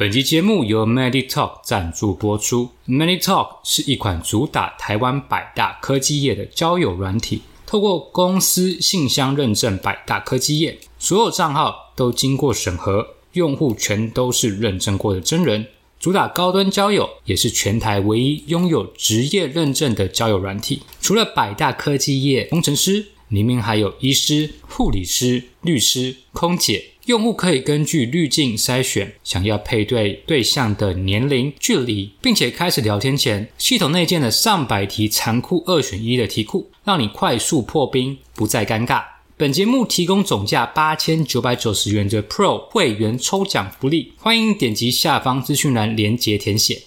本期节目由 MediTalk 赞助播出。MediTalk 是一款主打台湾百大科技业的交友软体，透过公司信箱认证百大科技业，所有账号都经过审核，用户全都是认证过的真人。主打高端交友，也是全台唯一拥有职业认证的交友软体。除了百大科技业工程师，里面还有医师、护理师、律师、空姐。用户可以根据滤镜筛选想要配对对象的年龄、距离，并且开始聊天前，系统内建了上百题残酷二选一的题库，让你快速破冰，不再尴尬。本节目提供总价八千九百九十元的 Pro 会员抽奖福利，欢迎点击下方资讯栏连接填写。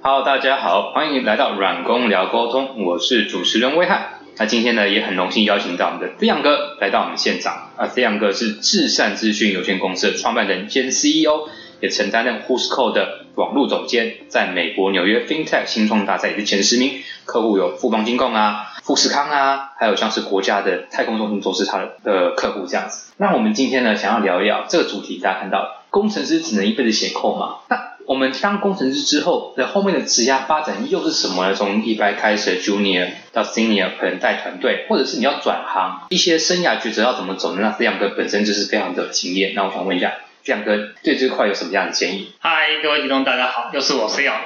Hello，大家好，欢迎来到软工聊沟通，我是主持人威汉。那今天呢，也很荣幸邀请到我们的飞扬哥来到我们现场。啊，飞扬哥是至善资讯有限公司的创办人兼 CEO，也曾担任 HOSCO 的网络总监，在美国纽约 FinTech 新创大赛也是前十名。客户有富邦金控啊、富士康啊，还有像是国家的太空中心都是他的客户这样子。那我们今天呢，想要聊一聊这个主题，大家看到，工程师只能一辈子写扣嘛？那我们当工程师之后的后面的职业发展又是什么呢？从一般开始 junior 到 senior，可能带团队，或者是你要转行，一些生涯抉择要怎么走呢？那飞扬哥本身就是非常的经验。那我想问一下，飞扬哥对这块有什么样的建议？嗨，各位听众大家好，又是我飞扬。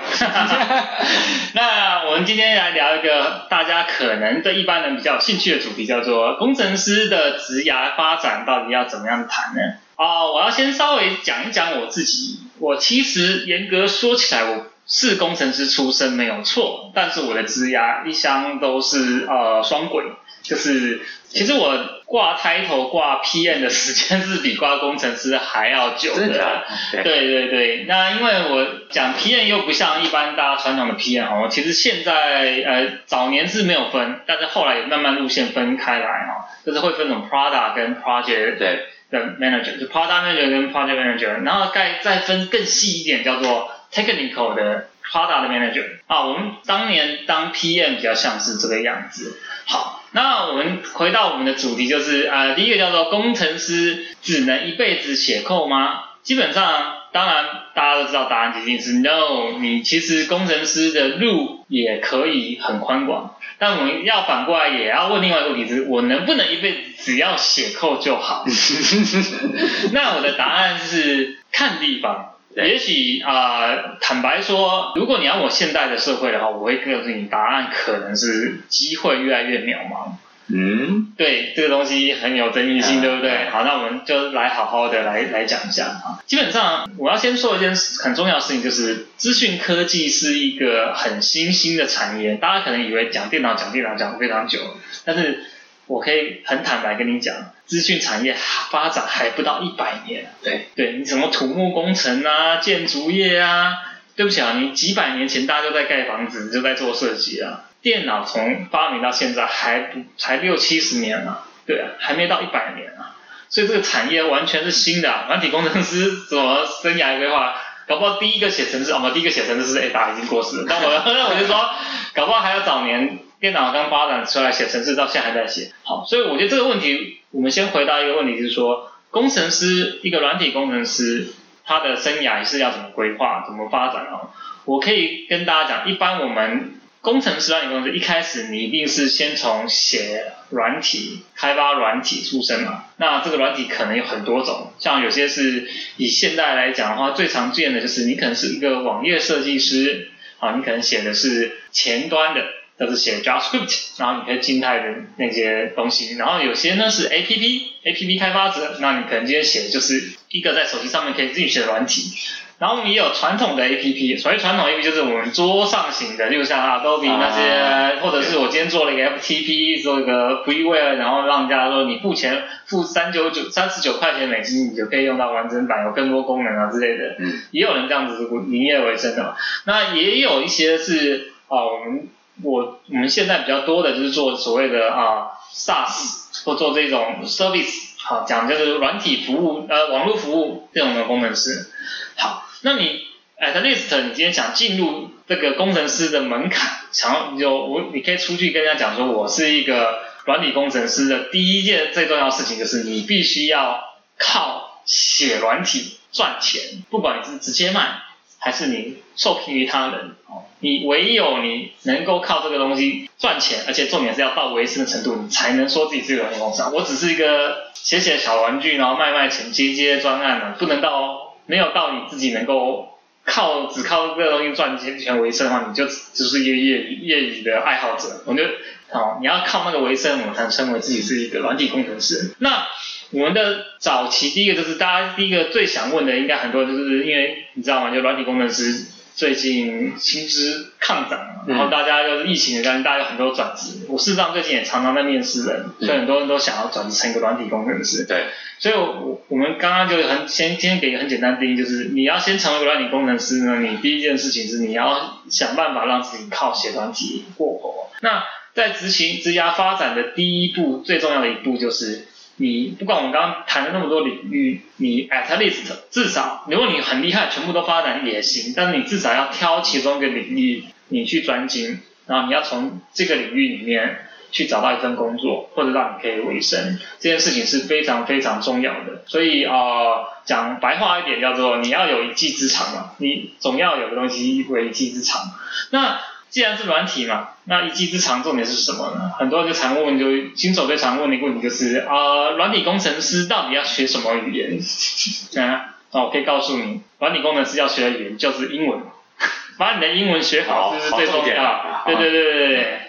那我们今天来聊一个大家可能对一般人比较有兴趣的主题，叫做工程师的职涯发展到底要怎么样谈呢？哦，我要先稍微讲一讲我自己。我其实严格说起来，我是工程师出身没有错，但是我的职涯一向都是呃双轨，就是其实我挂 title 挂 PM 的时间是比挂工程师还要久的。对对对，那因为我讲 PM 又不像一般大家传统的 PM 哦，其实现在呃早年是没有分，但是后来也慢慢路线分开来哦，就是会分成 Product 跟 Project。对。的 manager 就 product manager 跟 project manager，然后再再分更细一点，叫做 technical 的 product manager 啊。我们当年当 PM 比较像是这个样子。好，那我们回到我们的主题，就是啊，第一个叫做工程师只能一辈子写扣吗？基本上，当然大家都知道答案一定是 no。你其实工程师的路也可以很宽广。但我们要反过来，也要问另外一个问题：是我能不能一辈子只要写扣就好？那我的答案是看地方。也许啊，坦白说，如果你要我现代的社会的话，我会告诉你，答案可能是机会越来越渺茫。嗯，对，这个东西很有争议性，对不对？好，那我们就来好好的来来讲一下啊。基本上，我要先说一件很重要的事情，就是资讯科技是一个很新兴的产业。大家可能以为讲电脑讲电脑讲非常久，但是我可以很坦白跟你讲，资讯产业发展还不到一百年。对，对你什么土木工程啊、建筑业啊，对不起啊，你几百年前大家都在盖房子，你就在做设计啊。电脑从发明到现在还不才六七十年啊，对啊，还没到一百年啊，所以这个产业完全是新的。啊软体工程师怎么生涯规划？搞不好第一个写程式，哦不，第一个写程式是 A 达已经过世了。但我 那我就说，搞不好还要早年电脑刚发展出来写程式，到现在还在写。好，所以我觉得这个问题，我们先回答一个问题，就是说，工程师一个软体工程师，他的生涯是要怎么规划、怎么发展啊？我可以跟大家讲，一般我们。工程师啊，你公司一开始你一定是先从写软体、开发软体出身嘛？那这个软体可能有很多种，像有些是以现代来讲的话，最常见的就是你可能是一个网页设计师，啊，你可能写的是前端的，就是写 JavaScript，然后你可以静态的那些东西。然后有些呢是 APP，APP 开发者，那你可能今天写的就是一个在手机上面可以自己写的软体。然后我们也有传统的 A P P，所谓传统 A P P 就是我们桌上型的，就像 Adobe 那些，或者是我今天做了一个 F T P，做一个 Freeware，然后让人家说你付钱付三九九三十九块钱美金，你就可以用到完整版，有更多功能啊之类的。嗯。也有人这样子营业为生的嘛。那也有一些是啊，我们我我们现在比较多的就是做所谓的啊 SaaS 或做这种 Service，好讲就是软体服务呃网络服务这种的工程师。好。那你 at least 你今天想进入这个工程师的门槛，想要有我你可以出去跟人家讲说，我是一个软体工程师的第一件最重要的事情就是你必须要靠写软体赚钱，不管你是直接卖，还是你受聘于他人，哦，你唯有你能够靠这个东西赚钱，而且重点是要到维生的程度，你才能说自己是个软体公司。我只是一个写写小玩具，然后卖卖钱，接接专案的，不能到没有到你自己能够靠只靠这个东西赚钱钱维生的话，你就只是一个业余业余的爱好者。我觉得，哦，你要靠那个维生，我才称为自己是一个软体工程师。那我们的早期第一个就是大家第一个最想问的，应该很多就是因为你知道吗？就软体工程师最近薪资抗涨，然后大家就是疫情的关系，大家有很多转职。我事实上最近也常常在面试人，所以很多人都想要转职成一个软体工程师。对，所以我我们刚刚就很先先给一个很简单的定义，就是你要先成为一个软体工程师呢，你第一件事情是你要想办法让自己靠写软体过活。那在执行职涯发展的第一步，最重要的一步就是。你不管我们刚刚谈了那么多领域，你 at least 至少，如果你很厉害，全部都发展也行，但是你至少要挑其中一个领域你去专精，然后你要从这个领域里面去找到一份工作，或者让你可以维生，这件事情是非常非常重要的。所以啊、讲白话一点叫做你要有一技之长嘛，你总要有个东西为一技之长。那既然是软体嘛，那一技之长重点是什么呢？很多人就常问，就新手最常问的一个问题就是啊，软、体工程师到底要学什么语言？啊，那我可以告诉你，软体工程师要学的语言就是英文，把你的英文学好，好这是最重要啊。对对对对对对，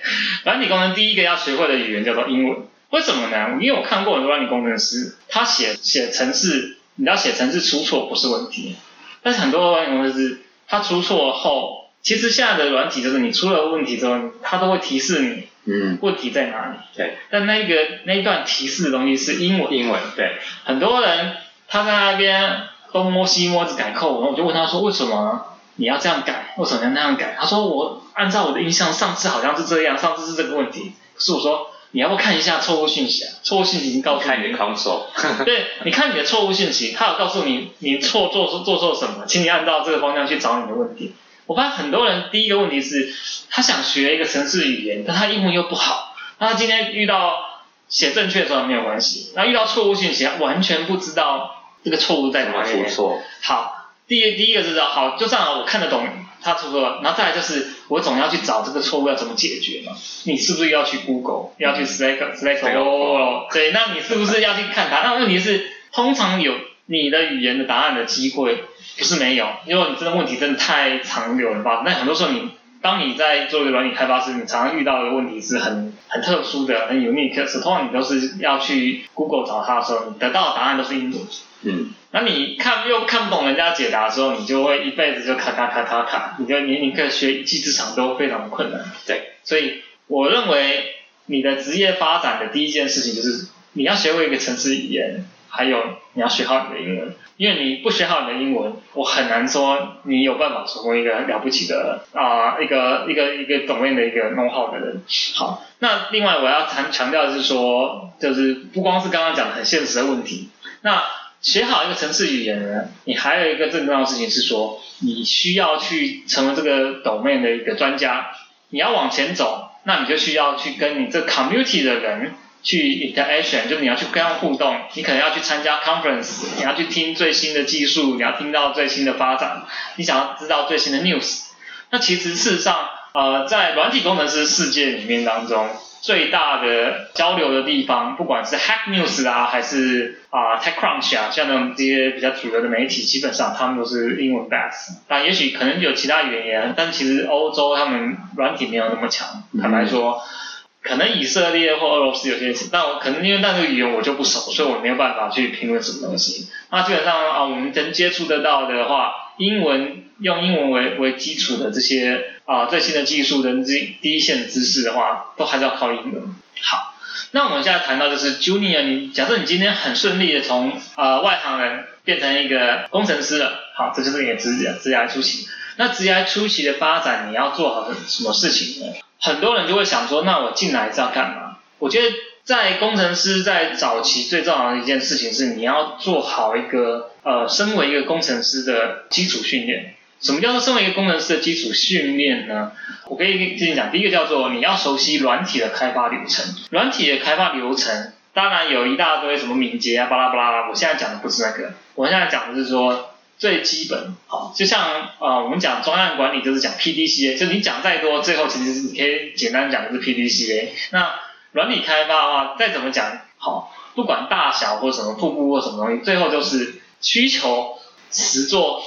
软体工程第一个要学会的语言叫做英文。为什么呢？因为我看过很多软体工程师，他写写程式，你要写程式出错不是问题，但是很多软体工程师他出错后，其实现在的软体就是你出了问题之后，它都会提示你嗯，问题在哪里。对，但那个那一段提示的东西是英文，英文对，很多人他在那边东摸西摸，只改扣，然后我就问他说为什么你要这样改？为什么要那样改？他说我按照我的印象，上次好像是这样，上次是这个问题。可是我说你要不要看一下错误信息啊？错误信息已经告诉看你的 console，对，你看你的错误信息，他有告诉你你错做做错什么，请你按照这个方向去找你的问题。我发现很多人第一个问题是，他想学一个城市语言，但他英文又不好，那他今天遇到写正确的时候没有关系，然后遇到错误信息，他完全不知道这个错误在哪里。出错？好，第一第一个是好，就算我看得懂他出错了，然后再来就是我总要去找这个错误要怎么解决嘛？你是不是要去 Google，要去 Slack Slack Slack 对，那你是不是要去看它？那问题是，通常有你的语言的答案的机会不是没有，因为你这个问题真的太常有了吧？那。很多时候你当你在做一个软体开发时，你常常遇到的问题是很很特殊的、很 unique，的通常你都是要去 Google 找它的时候，你得到的答案都是英文。嗯，那你看又看不懂人家解答的时候，你就会一辈子就卡卡卡卡卡，你就你你可以学一技之长都非常的困难。对，所以我认为你的职业发展的第一件事情就是你要学会一个城市语言，还有你要学好你的英文。因为你不学好你的英文，我很难说你有办法成为一个了不起的啊、一个一个一个懂面的一个弄号的人。好，那另外我要强强调的是说，就是不光是刚刚讲的很现实的问题，那学好一个城市语言呢，你还有一个更重要的事情是说，你需要去成为这个 domain 的一个专家。你要往前走，那你就需要去跟你这 community 的人去 interaction，就是你要去跟他们互动，你可能要去参加 conference，你要去听最新的技术，你要听到最新的发展，你想要知道最新的 news。那其实事实上，呃，在软体工程师世界里面当中，最大的交流的地方，不管是 Hack News 啊，还是啊、TechCrunch 啊，像那种这些比较主流的媒体，基本上他们都是英文 base。但也许可能有其他语言，但其实欧洲他们软体没有那么强。坦白说，可能以色列或俄罗斯有些词，但我可能因为那个语言我就不熟，所以我没有办法去评论什么东西。那基本上啊，我们能接触得到的话，英文用英文为为基础的这些啊最新的技术的第第一线知识的话，都还是要靠英文。好，那我们现在谈到就是 Junior，你假设你今天很顺利的从呃外行人变成一个工程师了，好，这就是你的职业职业初期。那职业初期的发展，你要做好什么事情呢？很多人就会想说，那我进来是要干嘛？我觉得在工程师在早期最重要的一件事情是，你要做好一个呃，身为一个工程师的基础训练。什么叫做身为一个工程师的基础训练呢？我可以跟你讲，第一个叫做你要熟悉软体的开发流程。软体的开发流程，当然有一大堆什么敏捷啊、巴拉巴拉。我现在讲的不是那个，我现在讲的是说，最基本，好，就像呃，我们讲专案管理就是讲 PDCA，就你讲再多，最后其实你可以简单讲的是 PDCA。那软体开发的话，再怎么讲好，不管大小或什么瀑布或什么东西，最后就是需求、实做、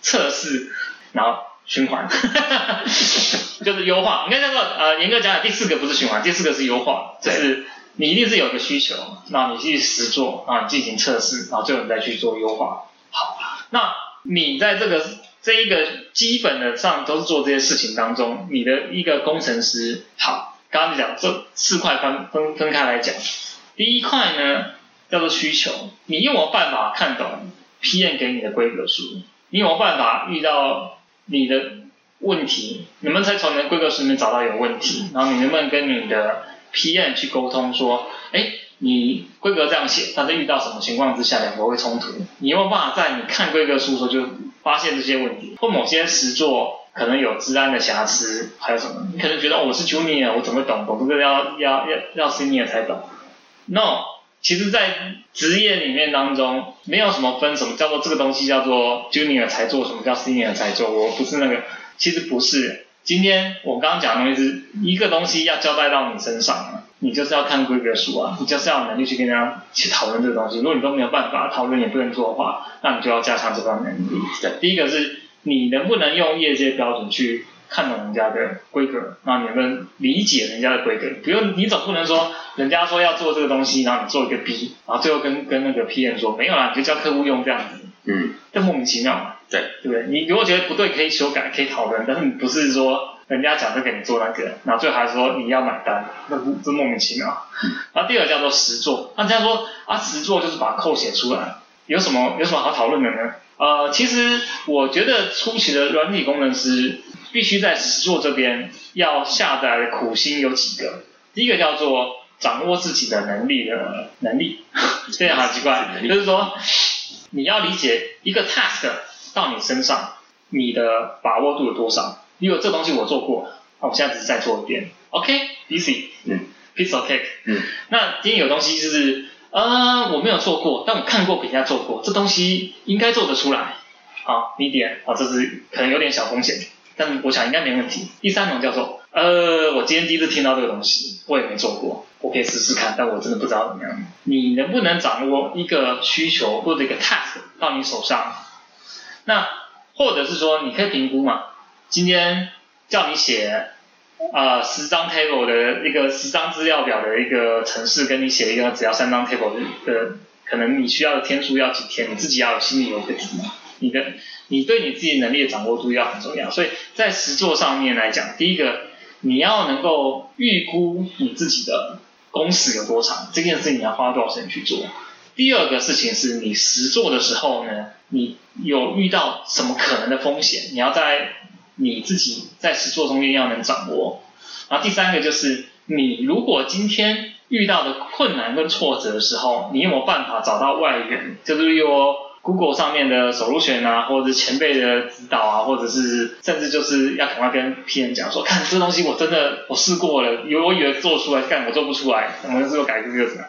测试，然后循环，就是优化。应该叫做呃，严格讲讲，第四个不是循环，第四个是优化，就是你一定是有个需求，然后你去实做，然后进行测试，然后最后你再去做优化。好，那你在这个这一个基本的上都是做这些事情当中，你的一个工程师，好，刚刚讲这四块分分分开来讲，第一块呢叫做需求，你有没有办法看懂 PM 给你的规格书？你有没有办法遇到你的问题？你们才从你的规格书里面找到有问题？然后你能不能跟你的 PM 去沟通说，哎？你规格这样写，但是遇到什么情况之下两个会冲突？你有没有办法在你看规格书的时候就发现这些问题？或某些实作可能有治安的瑕疵，还有什么？你可能觉得，我是 junior，我怎么懂？懂这个要要要要 senior 才懂？No，其实，在职业里面当中，没有什么分什么叫做这个东西叫做 junior 才做，什么叫 senior 才做？我不是那个，其实不是。今天我刚刚讲的东西是一个东西要交代到你身上。你就是要看规格书啊，你就是要有能力去跟人家去讨论这个东西。如果你都没有办法讨论，也不能做的话，那你就要加强这方面能力。对，第一个是你能不能用业界标准去看懂人家的规格，那你能不能理解人家的规格？不用，你总不能说人家说要做这个东西，然后你做一个 B，然后最后跟跟那个 P N 说没有啦，你就叫客户用这样子。嗯，这莫名其妙嘛。对，对不对？你如果觉得不对，可以修改，可以讨论，但是你不是说。人家讲就给你做那个，然后最后还说你要买单，那这莫名其妙。然后第二个叫做实做，那这样说啊，实做就是把扣写出来，有什么有什么好讨论的呢？呃，其实我觉得初期的软体工程师必须在实做这边要下载的苦心有几个，第一个叫做掌握自己的能力的能力，这样好奇怪，就是说你要理解一个 task 到你身上，你的把握度有多少。因为这东西我做过，那我现在只是再做一遍，OK，easy，嗯，piece of cake，嗯，那今天有东西就是，呃，我没有做过，但我看过别人家做过，这东西应该做得出来，好，medium，好，这是可能有点小风险，但我想应该没问题。第三种叫做，呃，我今天第一次听到这个东西，我也没做过，我可以试试看，但我真的不知道怎么样。你能不能掌握一个需求或者一个 task 到你手上？那或者是说，你可以评估嘛？今天叫你写啊十张 table 的一个十张资料表的一个程式，跟你写一个只要三张 table 的，可能你需要的天数要几天，你自己要有心里有个底。你的你对你自己能力的掌握度要很重要，所以在实作上面来讲，第一个你要能够预估你自己的工时有多长，这件事你要花多少时间去做。第二个事情是你实做的时候呢，你有遇到什么可能的风险，你要在你自己在实作中间要能掌握，然后第三个就是你如果今天遇到的困难跟挫折的时候，你有没有办法找到外援？就是有 Google 上面的首入选啊，或者前辈的指导啊，或者是甚至就是要赶快跟 PM 讲说，看这东西我真的我试过了，以为我以为做出来，干我做不出来，我们是有改这个什么？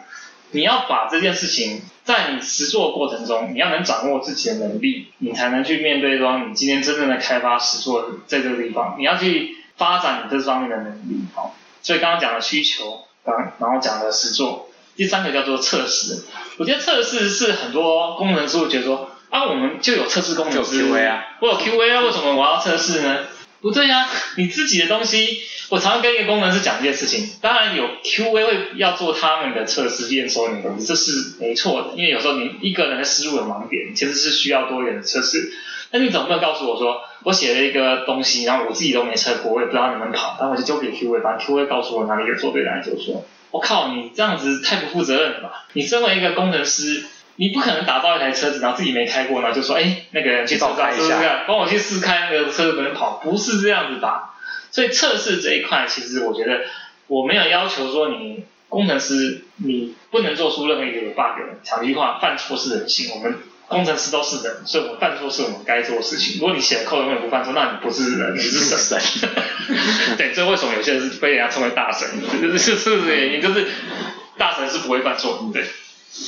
你要把这件事情在你实做过程中，你要能掌握自己的能力，你才能去面对说你今天真正的开发实做在这个地方，你要去发展你这方面的能力。好，所以刚刚讲的需求，刚然后讲的实做，第三个叫做测试。我觉得测试是很多工程师会觉得说啊，我们就有测试功能，有 QA 啊，我有 QA 啊，为什么我要测试呢？不对呀，你自己的东西。我常常跟一个工程师讲这件事情，当然有 QA 会要做他们的测试验收你的东西，这是没错的。因为有时候你一个人的思路的盲点，其实是需要多元的测试。那你总不能告诉我说，我写了一个东西，然后我自己都没测过，我也不知道能不能跑，然后我就交给 QA，把 QA 告诉我哪里有做对的，哪里有错。我靠，你这样子太不负责任了吧？你身为一个工程师，你不可能打造一台车子，然后自己没开过，然后就说，哎，那个人去找开一下，帮我去试开那个车子能跑，不是这样子吧。所以测试这一块，其实我觉得我没有要求说你工程师你不能做出任何一个 bug。讲一句话，犯错是人性，我们工程师都是人，所以我们犯错是我们该做的事情。如果你写的 code 永远不犯错，那你不是人，你是神。对，这为什么有些人是被人家称为大神？就是是这个原因，就是大神是不会犯错，对。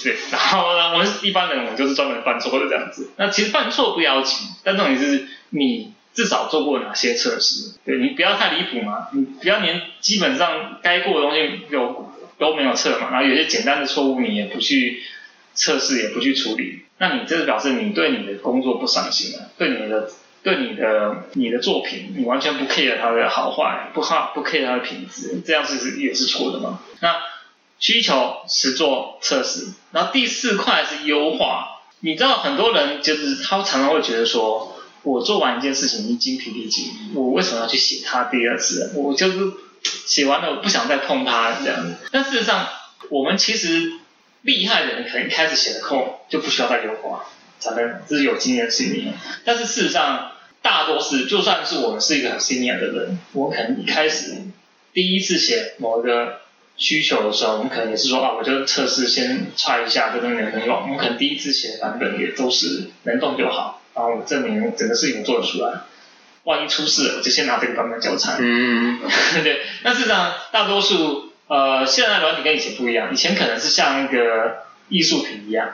对，然后呢，我们一般人，我们就是专门犯错的这样子。那其实犯错不要紧，但重点是你至少做过哪些测试？对你不要太离谱嘛，你不要连基本上该过的东西有都没有测嘛，然后有些简单的错误你也不去测试，也不去处理，那你这是表示你对你的工作不上心了，对你的对你的你的作品，你完全不 care 它的好坏，不好不 care 它的品质，这样是也是错的嘛？那需求实做测试，然后第四块是优化。你知道很多人就是他常常会觉得说，我做完一件事情已经精疲力尽，我为什么要去写它第二次？我就是写完了，我不想再碰它这样。但事实上，我们其实厉害的人可能一开始写的空就不需要再优化，才能这是有经验性的。但是事实上，大多是就算是我们是一个很 senior 的人，我可能一开始第一次写某一个。需求的时候，我们可能也是说啊，我就测试先揣一下这东西能不能用。我们可能第一次写的版本也都是能动就好，然后证明整个事情做得出来。万一出事了，就先拿这个版本交差。嗯，对。那事实上，大多数呃，现在软体跟以前不一样。以前可能是像一个艺术品一样，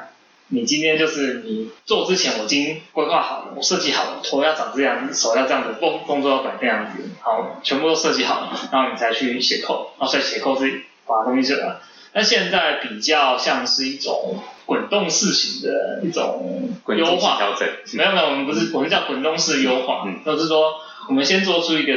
你今天就是你做之前我已经规划好了，我设计好了，头要长这样子，手要这样子，动动作要摆这样子，好，全部都设计好了，然后你才去写扣。然后所以写扣是。把东西写完，那现在比较像是一种滚动式型的一种优化调整。没有没有，我们不是我们叫滚动式优化，就是说我们先做出一个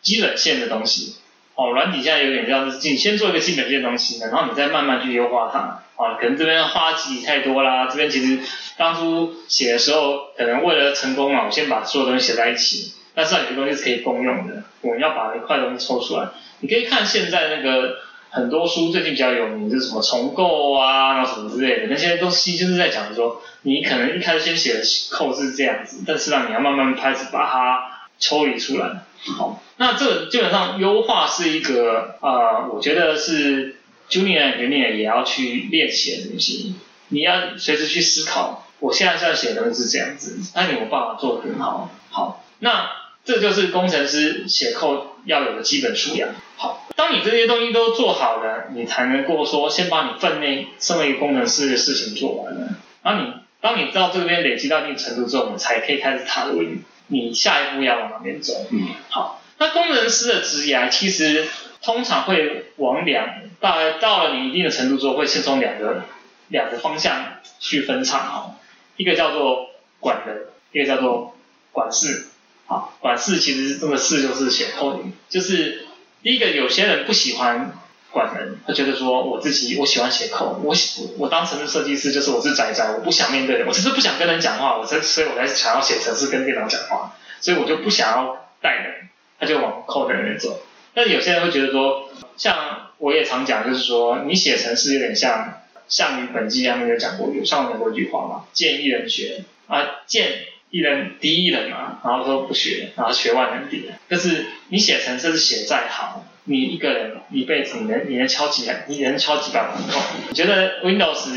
基本线的东西。哦，软体现在有点像是你先做一个基本线的东西，然后你再慢慢去优化它。啊，可能这边花几太多啦，这边其实当初写的时候，可能为了成功嘛，我先把所有东西写在一起。但是有些东西是可以共用的，我们要把一块东西抽出来。你可以看现在那个。很多书最近比较有名，就是什么重构啊，然后什么之类的，那些东西就是在讲说，你可能一开始先写的扣是这样子，但是让你要慢慢开始把它抽离出来。好，那这个基本上优化是一个呃，我觉得是 junior engineer 也要去练习的东西。你要随时去思考，我现在在写的是这样子，那你有办法做得更好。好，那这就是工程师写扣要有的基本素养。好。当你这些东西都做好了，你才能够说先把你分内身为一个工程师的事情做完了。然后你当你到这边累积到一定程度之后，你才可以开始踏入你下一步要往哪边走。嗯，好。那工程师的职业其实通常会往两，大概到了你一定的程度之后，会先从两个两个方向去分叉。哈，一个叫做管人，一个叫做管事。好，管事其实这个事就是写 code，就是。第一个，有些人不喜欢管人，他觉得说我自己我喜欢写扣，我我我当城市设计师就是我是宅宅，我不想面对人，我就是不想跟人讲话，我才所以我才想要写程式跟电脑讲话，所以我就不想要带人，他就往扣的人走。但有些人会觉得说，像我也常讲，就是说你写程式有点像项羽本纪他们有讲过，有上面过一句话嘛，见一人学啊见。一人敌一人嘛，然后说不学，然后学万人敌。就是你写程式写再好，你一个人一辈子你能你能敲几你能敲几百万行？你觉得 Windows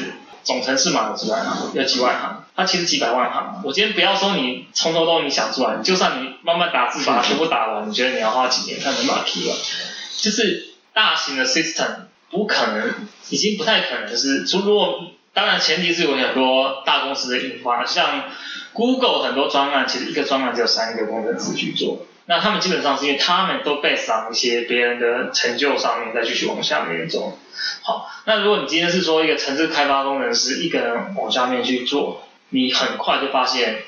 总程式码有几万行？有几万行？它其实几百万行。我今天不要说你从头到尾你想出来，就算你慢慢打字把全部打完，你觉得你要花几年才能把它批完？就是大型的 system 不可能，已经不太可能是。如果当然前提是有很多大公司的印发，像。Google 很多专案，其实一个专案只有三个工程师去做。那他们基本上是因为他们都被赏一些别人的成就上面，再继续往下面走。好，那如果你今天是说一个城市开发工程师，一个人往下面去做，你很快就发现，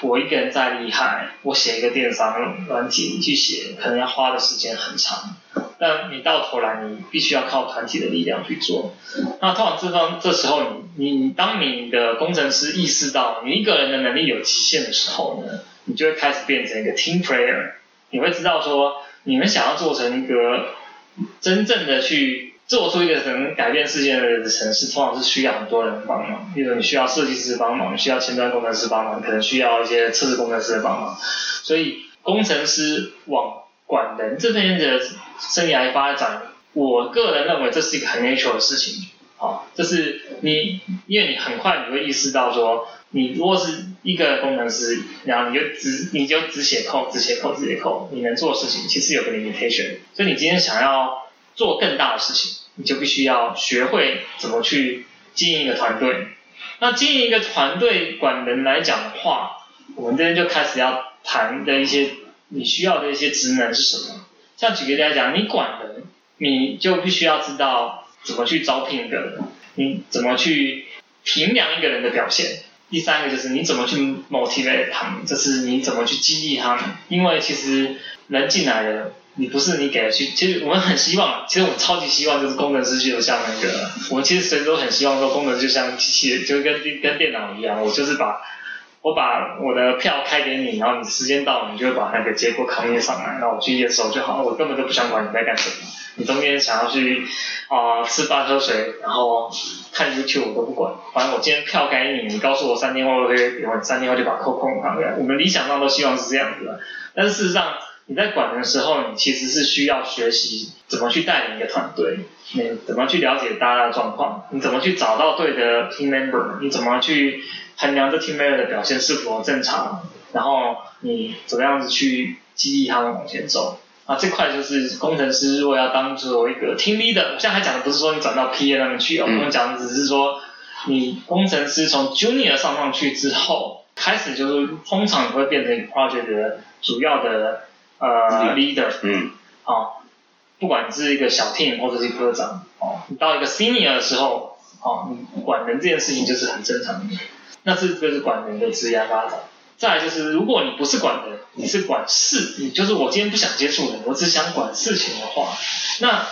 我一个人再厉害，我写一个电商软体去写，可能要花的时间很长。但你到头来，你必须要靠团体的力量去做。那通常这方这时候，你你当你的工程师意识到你一个人的能力有极限的时候呢，你就会开始变成一个 team player。你会知道说，你们想要做成一个真正的去做出一个能改变世界的城市，通常是需要很多人帮忙。比如你需要设计师帮忙，你需要前端工程师帮忙，可能需要一些测试工程师的帮忙。所以工程师往管人这边的生涯发展，我个人认为这是一个很 natural 的事情。好，就是你，因为你很快你会意识到说，你如果是一个工程师，然后你就只你就只写 code，只写 code，只写 code，你能做的事情其实有个 limitation。所以你今天想要做更大的事情，你就必须要学会怎么去。经营一个团队。那经营一个团队管人来讲的话，我们这边就开始要谈的一些你需要的一些职能是什么。像举个例来讲，你管人，你就必须要知道怎么去招聘一个人，你怎么去评量一个人的表现。第三个就是你怎么去 motivate 他们，就是你怎么去激励他们。因为其实人进来了，你不是你给的去，其实我们很希望，其实我们超级希望就是工程师就像那个，我们其实谁都很希望说工程就像机器人，就跟跟电脑一样，我就是把。我把我的票开给你，然后你时间到了，你就把那个结果扛印上来，然后我去验收就好。我根本就不想管你在干什么，你中间想要去啊吃饭喝水，然后看 YouTube 我都不管，反正我今天票给你，你告诉我三天后会，我三天后就把扣空了。我们理想上都希望是这样子的，但是事实上你在管的时候，你其实是需要学习怎么去带领一个团队，你怎么去了解大家的状况，你怎么去找到对的 team member，你怎么去。衡量这 team member 的表现是否正常，然后你怎么样子去激励他们往前走啊？这块就是工程师如果要当做一个 team leader，我现在还讲的不是说你转到 PA 那边去哦，我们讲的只是说你工程师从 junior 上上去之后，开始就是通常你会变成 project 的主要的呃 leader，嗯，好，不管你是一个小 team 或者是科长，哦，你到一个 senior 的时候，哦，你管人这件事情就是很正常的。那这就是管人的职业发展。再来就是，如果你不是管人，你是管事，你就是我今天不想接触人，我只想管事情的话，那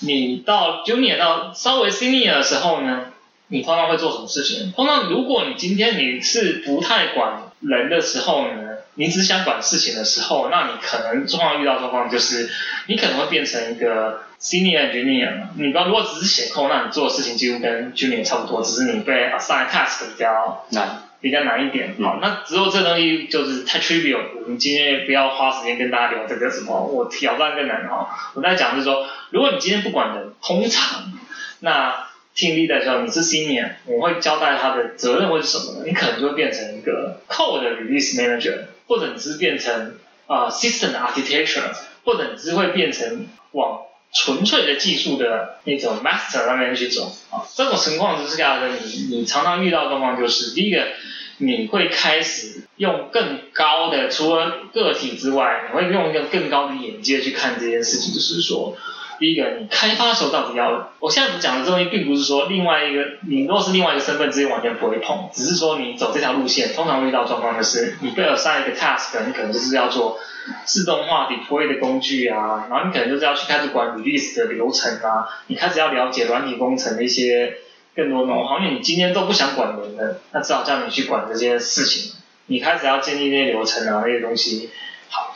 你到 junior 到稍微 senior 的时候呢，你通常会做什么事情？通常如果你今天你是不太管人的时候呢？你只想管事情的时候，那你可能状况遇到状况就是，你可能会变成一个 senior engineer。你如果只是写 code，那你做的事情几乎跟 junior 差不多，只是你被 assign task 比较难，比较难一点。好，那之后这东西就是太 trivial。我们今天不要花时间跟大家聊这个什么，我挑战更难哦。我在讲是说，如果你今天不管人，通常那。听力的时候，你是 senior，我会交代他的责任会是什么呢？你可能就会变成一个 code release manager，或者你是变成啊 system architecture，或者你是会变成往纯粹的技术的那种 master 上面去走啊。这种情况之下呢，你你常常遇到的状况就是，第一个你会开始用更高的，除了个体之外，你会用一个更高的眼界去看这件事情，就是说。第一个，你开发的时候到底要？我现在讲的这东西，并不是说另外一个，你如果是另外一个身份，直接完全不会碰，只是说你走这条路线，通常遇到状况就是，你被了上一个 task，你可能就是要做自动化 deploy 的工具啊，然后你可能就是要去开始管 release 的流程啊，你开始要了解软体工程的一些更多内容，因为你今天都不想管人的，那只好叫你去管这些事情，你开始要建立那些流程啊，那些东西。好，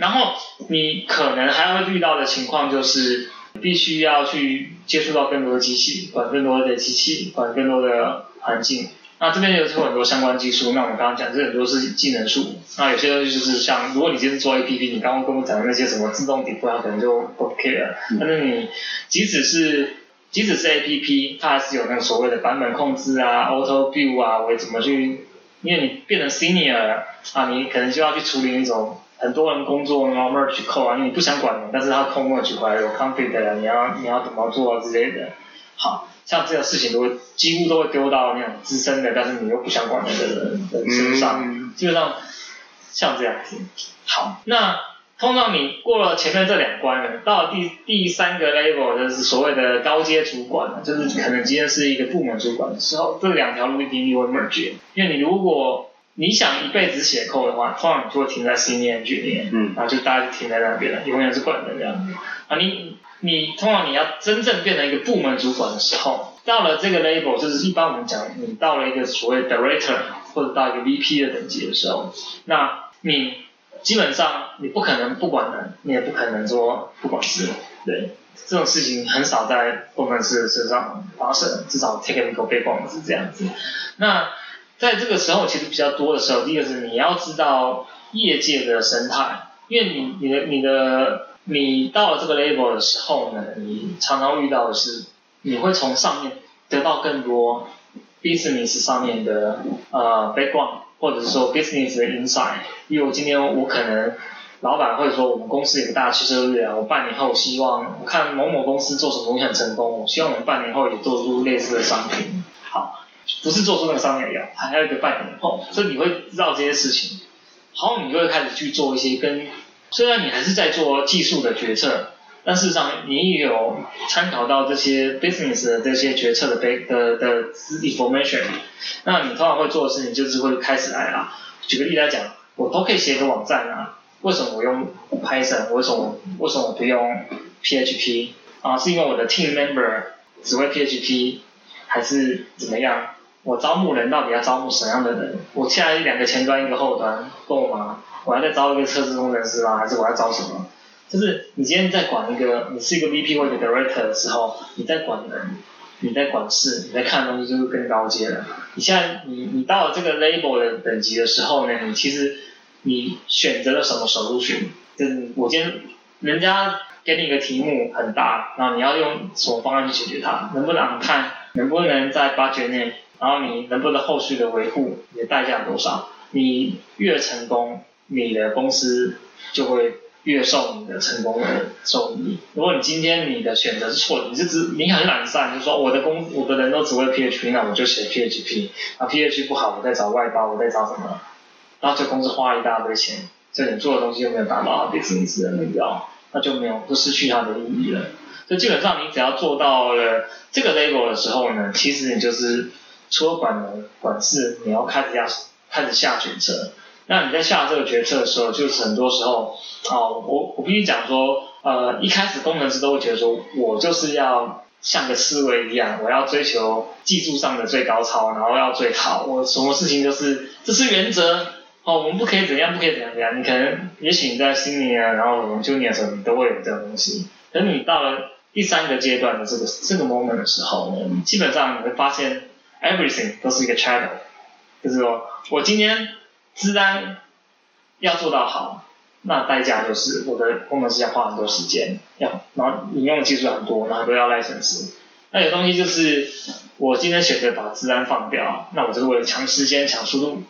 然后你可能还会遇到的情况就是，必须要去接触到更多的机器，管更多的机器，管更多的环境。那这边有很多相关技术，那我们刚刚讲这很多是技能树。那有些东西就是像，如果你今天做 A P P，你刚刚跟我讲的那些什么自动底部，它可能就不 OK 了。但是你即使是即使是 A P P，它还是有那个所谓的版本控制啊，Auto Build 啊，我怎么去？因为你变成 Senior 啊，你可能就要去处理那种。很多人工作然后 merge 因为你不想管你，但是他空 merge 回来有 conflict 的，你要你要怎么做啊之类的，好像这个事情都会几乎都会丢到那种资深的，但是你又不想管的人人身上，基本上像这样子。好，那通常你过了前面这两关了，到了第第三个 level 就是所谓的高阶主管了，就是可能今天是一个部门主管的时候，这两条路一定会 merge，因为你如果你想一辈子写扣的话，通常你就会停在 senior 局里面，嗯，然后就大家就停在那边了，永远是管的这样子。啊，你你通常你要真正变成一个部门主管的时候，到了这个 level，就是一般我们讲，你到了一个所谓 director 或者到一个 VP 的等级的时候，那你基本上你不可能不管人，你也不可能说不管事，对，这种事情很少在工程师身上发生，至少 technical background 是这样子。那在这个时候，其实比较多的时候，第一个是你要知道业界的生态，因为你你的你的你到了这个 level 的时候呢，你常常遇到的是，你会从上面得到更多 business 上面的呃 background，或者是说 business 的 insight。因为我今天我可能老板会说，我们公司有个大汽车日啊，我半年后希望我看某某公司做什么东西很成功，我希望我们半年后也做出类似的商品。好，不是做出那个商业药，还有一个半年后，所以你会知道这些事情，好，你就会开始去做一些跟，虽然你还是在做技术的决策，但事实上你也有参考到这些 business 的这些决策的背的的 information，那你通常会做的事情就是会开始来啊，举个例来讲，我都可以写个网站啊，为什么我用 Python？为什么为什么我不用 PHP？啊，是因为我的 team member 只会 PHP，还是怎么样？我招募人到底要招募什么样的人？我现在两个前端一个后端够吗？我要再招一个测试工程师吗？还是我要招什么？就是你今天在管一个，你是一个 VP 或者 Director 的时候，你在管人，你在管事，你在看的东西就是更高阶了。你现在你你到了这个 label 的等级的时候呢，你其实你选择了什么手术群就是我今天人家。给你一个题目很大，然后你要用什么方案去解决它？能不能看？能不能在八掘内？然后你能不能后续的维护？你的代价多少？你越成功，你的公司就会越受你的成功的受益。如果你今天你的选择是错的，你是只你很懒散，就说我的工我的人都只会 PHP，那我就写 PHP。啊，PHP 不好，我再找外包，我再找什么？然后这公司花一大堆钱，这你做的东西又没有达到 business 的目标。那就没有，就失去它的意义了。所以基本上，你只要做到了这个 level 的时候呢，其实你就是除了管人管事，你要开始要开始下决策。那你在下这个决策的时候，就是很多时候，哦，我我必须讲说，呃，一开始工程师都会觉得说，我就是要像个思维一样，我要追求技术上的最高超，然后要最好，我什么事情都是，这是原则。哦，我们不可以怎样，不可以怎样怎样。你可能，也许你在心里啊，然后我们 junior 的时候，你都会有这样东西。等你到了第三个阶段的这个这个 moment 的时候呢，基本上你会发现 everything 都是一个 channel，就是说我今天自然要做到好，那代价就是我的工程师要花很多时间，要然后你用的技术很多，然后都要 license。那有东西就是我今天选择把自然放掉，那我就是为了抢时间、抢速度。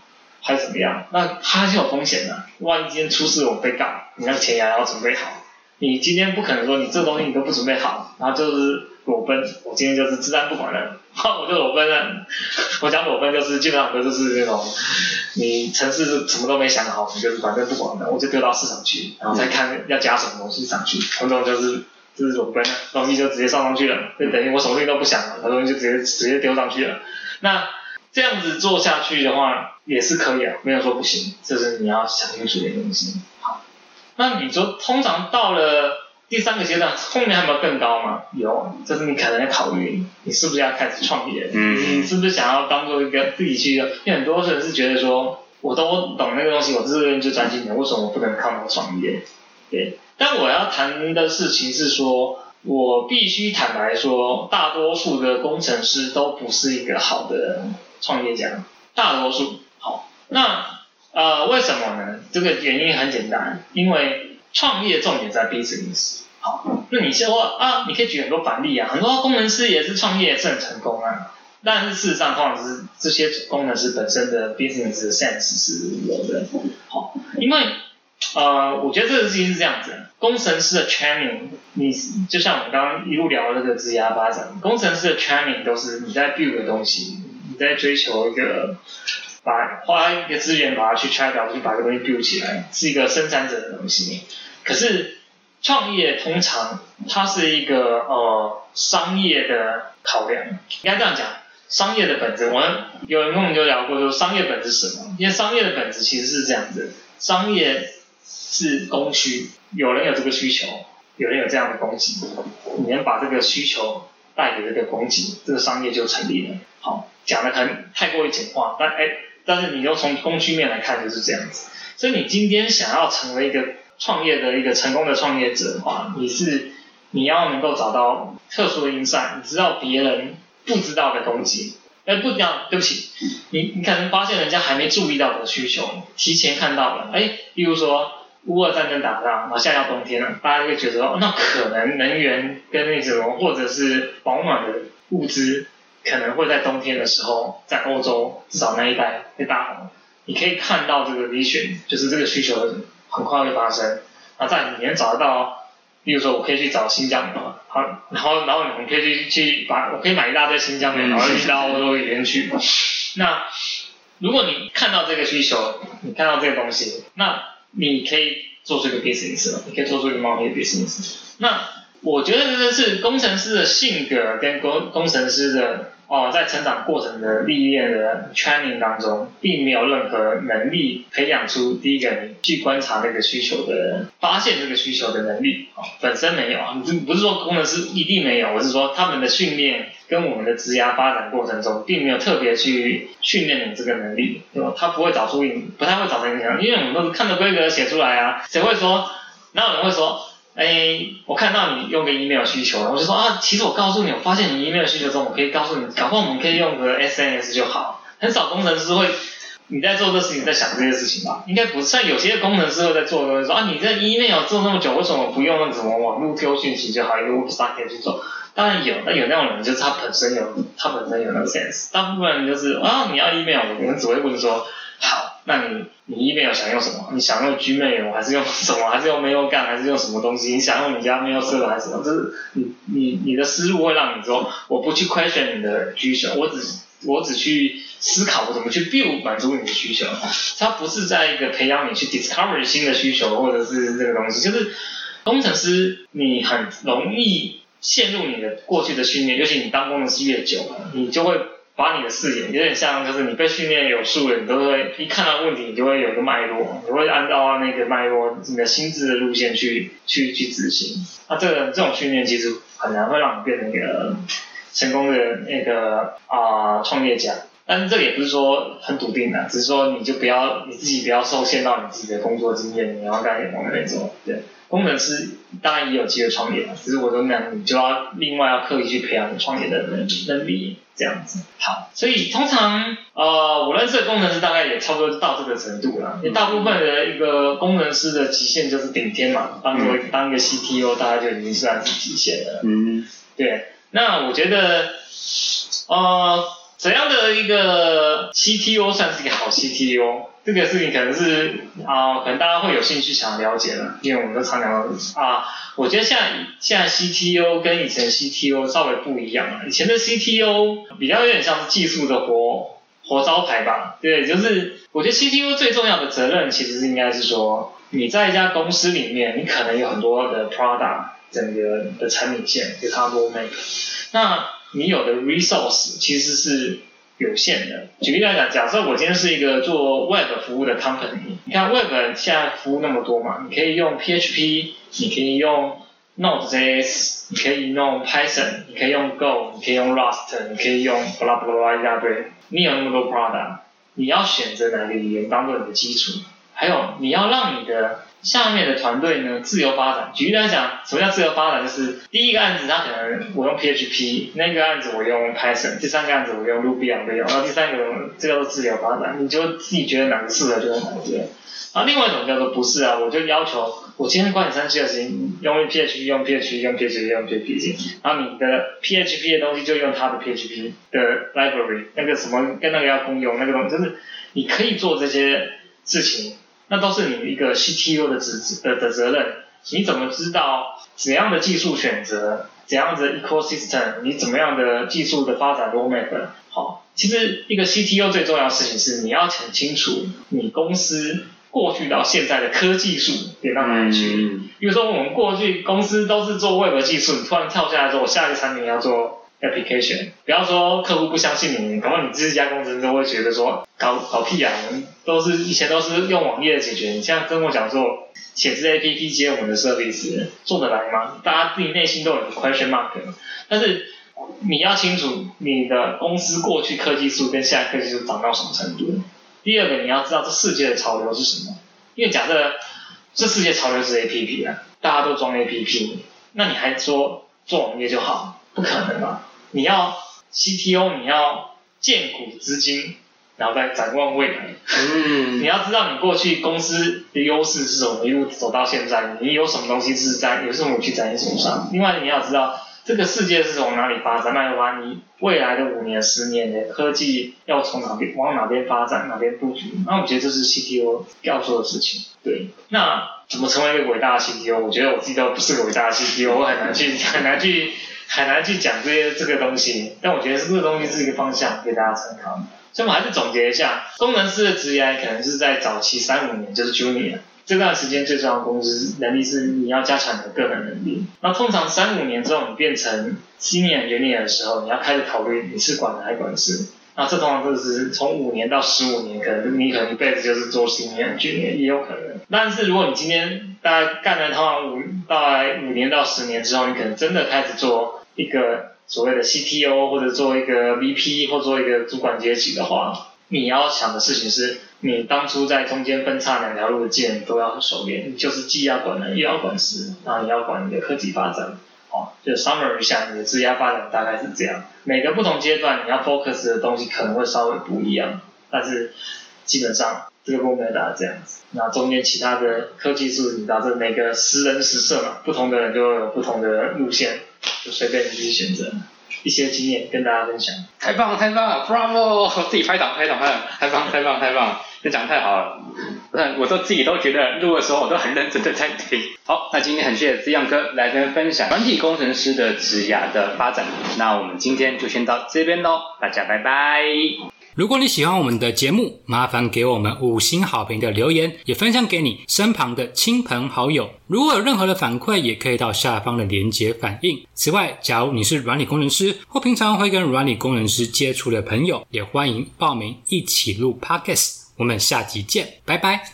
还是怎么样？那它是有风险的。万一今天出事，我被告，你那个钱也要准备好。你今天不可能说你这东西你都不准备好，然后就是裸奔。我今天就是自然不管了，我就裸奔了。我讲裸奔就是基本上都是那种，你城市是什么都没想好，你就是反正不管了，我就丢到市场去，然后再看要加什么东西上去。很多就是就是裸奔了，东西就直接上上去了，就等于我什么东西都不想了，很东西就直接直接丢上去了。那这样子做下去的话。也是可以啊，没有说不行，就是你要想清楚的东西。好，那你说通常到了第三个阶段，后面还有没有更高吗？有，这是你可能要考虑，你是不是要开始创业？嗯，你是不是想要当做一个自己去？因为很多人是觉得说，我都懂那个东西，我这边就专心点，为什么我不能靠那个创业？对，但我要谈的事情是说，我必须坦白说，大多数的工程师都不是一个好的创业家，大多数。好那呃，为什么呢？这个原因很简单，因为创业重点在 business。好，那你说啊，你可以举很多反例啊，很多工程师也是创业是很成功啊，但是事实上，通常是这些工程师本身的 business sense 是有的。好，因为呃，我觉得这个事情是这样子，工程师的 training，你就像我们刚刚一路聊的这个职业发展，工程师的 training 都是你在 build 的东西，你在追求一个。把花一个资源把它去拆掉，去把这个东西 build 起来，是一个生产者的东西。可是创业通常它是一个呃商业的考量，应该这样讲，商业的本质，我们有人跟我们就聊过，说商业本质是什么？因为商业的本质其实是这样子，商业是供需，有人有这个需求，有人有这样的供给，你能把这个需求带给这个供给，这个商业就成立了。好，讲的可能太过于简化，但哎。但是你又从供需面来看就是这样子，所以你今天想要成为一个创业的一个成功的创业者的话，你是你要能够找到特殊的 insight，你知道别人不知道的东西，哎，不讲，对不起，你你可能发现人家还没注意到的需求，提前看到了，哎，比如说乌俄战争打仗，然后现在要冬天了，大家就觉得哦，那可能能源跟那什么或者是保暖的物资。可能会在冬天的时候，在欧洲至少那一带会大红。你可以看到这个 vision，就是这个需求很快会发生。那在里面找得到比如说我可以去找新疆的，好，然后然后你们可以去去把，我可以买一大堆新疆的，然后运到欧洲里面去。那如果你看到这个需求，你看到这个东西，那你可以做出一个 business，你可以做出一个贸易 business。那我觉得这个是工程师的性格跟工工程师的。哦，在成长过程的历练的 training 当中，并没有任何能力培养出第一个你去观察这个需求的人、发现这个需求的能力。哦，本身没有，你不是说工程师一定没有，我是说他们的训练跟我们的职涯发展过程中，并没有特别去训练你这个能力，对吧？他不会找出你，不太会找出影响，因为我们都是看着规格写出来啊，谁会说？哪有人会说？哎，我看到你用个 email 需求，我就说啊，其实我告诉你，我发现你 email 需求中，我可以告诉你，搞不好我们可以用个 SNS 就好。很少工程师会你在做这事情，在想这些事情吧？应该不像有些工程师会在做的，说啊，你在 email 做那么久，为什么不用那什么网络丢讯息就好，一个 website 去做？当然有，那有那种人，就是他本身有，他本身有那个 sense。大部分人就是啊，你要 email，我们只会问说。好，那你你 email 想用什么？你想用 Gmail 还是用什么？还是用 Mailgun，？还是用什么东西？你想用你家 Mail Server 还是什么？就是你你你的思路会让你说，我不去 question 你的需求，我只我只去思考我怎么去 build 满足你的需求。它不是在一个培养你去 discover 新的需求，或者是这个东西。就是工程师，你很容易陷入你的过去的训练，尤其你当工程师越久了，你就会。把你的视野有点像，就是你被训练有素的，你都会一看到问题，你就会有一个脉络，你会按照那个脉络，你的心智的路线去去去执行。那这个这种训练其实很难会让你变成一个成功的那个啊创业家。但是这也不是说很笃定的，只是说你就不要你自己不要受限到你自己的工作经验，你要干什么那种。对，工程师当然也有机会创业，只是我说那你就要另外要刻意去培养创业的能能力。这样子好，所以通常呃，我认识的工程师大概也差不多到这个程度了。大部分的一个工程师的极限就是顶天嘛，当做当一个 CTO，大概就已经算是极限了。嗯，对。那我觉得呃，怎样的一个 CTO 算是一个好 CTO？这个事情可能是啊，可能大家会有兴趣想了解的，因为我们都常聊啊，我觉得现在现在 CTO 跟以前 CTO 稍微不一样了。以前的 CTO 比较有点像是技术的活活招牌吧，对，就是我觉得 CTO 最重要的责任其实是应该是说，你在一家公司里面，你可能有很多的 product 整个的产品线，就它 roadmap，那你有的 resource 其实是。有限的。举例来讲，假设我今天是一个做 Web 服务的 company，你看 Web 现在服务那么多嘛，你可以用 PHP，你可以用 Node.js，你可以用 Python，你可以用 Go，你可以用 Rust，你可以用 blah blah blah 一大堆。你有那么多 product，你要选择哪个语言当做你的基础？还有你要让你的下面的团队呢自由发展。举例来讲，什么叫自由发展？就是第一个案子，他可能我用 PHP，那个案子我用 Python，第三个案子我用 Ruby on r a i l 然后第三个这叫做自由发展，你就自己觉得哪个适合就用哪个。然后另外一种叫做不是啊，我就要求我今天管你三七二十一，用 PHP 用 PHP 用 PHP 用 PHP，然后你的 PHP 的东西就用它的 PHP 的 library，那个什么跟那个要共用那个东西，就是你可以做这些事情。那都是你一个 CTO 的职的的责任。你怎么知道怎样的技术选择，怎样的 ecosystem，你怎么样的技术的发展 roadmap？好，其实一个 CTO 最重要的事情是你要很清楚你公司过去到现在的科技术点到哪里去。比如说我们过去公司都是做 Web 技术，你突然跳下来之后，我下一个产品要做。application，不要说客户不相信你，可能你自己家公司都会觉得说搞搞屁啊，都是以前都是用网页解决，你现在跟我讲说写字 app 接我们的 service 做得来吗？大家自己内心都有个 question mark，但是你要清楚你的公司过去科技树跟现在科技树涨到什么程度。第二个你要知道这世界的潮流是什么，因为假设这世界潮流是 app 啊，大家都装 app，那你还说做网页就好，不可能嘛。你要 CTO，你要建股资金，然后再展望未来。嗯，你要知道你过去公司的优势是什么，一路走到现在，你有什么东西是在有什么武器在你手上。另外，你要知道这个世界是从哪里发展，那的话，你未来的五年、十年的科技要从哪边往哪边发展，哪边布局。那我觉得这是 CTO 要做的事情。对，那怎么成为一个伟大的 CTO？我觉得我自己都不是个伟大的 CTO，我很难去很难去很难去讲这些这个东西。但我觉得这个东西是一个方向，给大家参考。所以我还是总结一下，工程师的职业可能是在早期三五年，就是 Junior 这段时间最重要的工资能力是你要加强你的个人能力。那通常三五年之后你变成 Senior Junior 的时候，你要开始考虑你是管人还是管事。那这通常都是从五年到十五年，可能你可能一辈子就是做 Senior Junior 也有可能。但是如果你今天大概干了通常五到来五年到十年之后，你可能真的开始做一个所谓的 CTO 或者做一个 VP 或做一个主管阶级的话，你要想的事情是。你当初在中间分叉两条路的剑都要熟练，就是既要管人又要管事，然后你要管你的科技发展，哦，就 summary 一下你的职业发展大概是这样。每个不同阶段你要 focus 的东西可能会稍微不一样，但是基本上这个目标大概这样子。那中间其他的科技树，你知道这每个十人十色嘛，不同的人就有不同的路线，就随便你去选择。一些经验跟大家分享。太棒了，太棒了，Bravo！自己拍掌，拍掌，拍掌，太棒，太棒，太棒！这讲太好了，我都自己都觉得录的时候我都很认真的在听。好，那今天很谢谢资阳哥来跟分享软体工程师的职涯的发展。那我们今天就先到这边喽，大家拜拜。如果你喜欢我们的节目，麻烦给我们五星好评的留言，也分享给你身旁的亲朋好友。如果有任何的反馈，也可以到下方的连结反映。此外，假如你是软体工程师或平常会跟软体工程师接触的朋友，也欢迎报名一起录 Podcast。我们下集见，拜拜。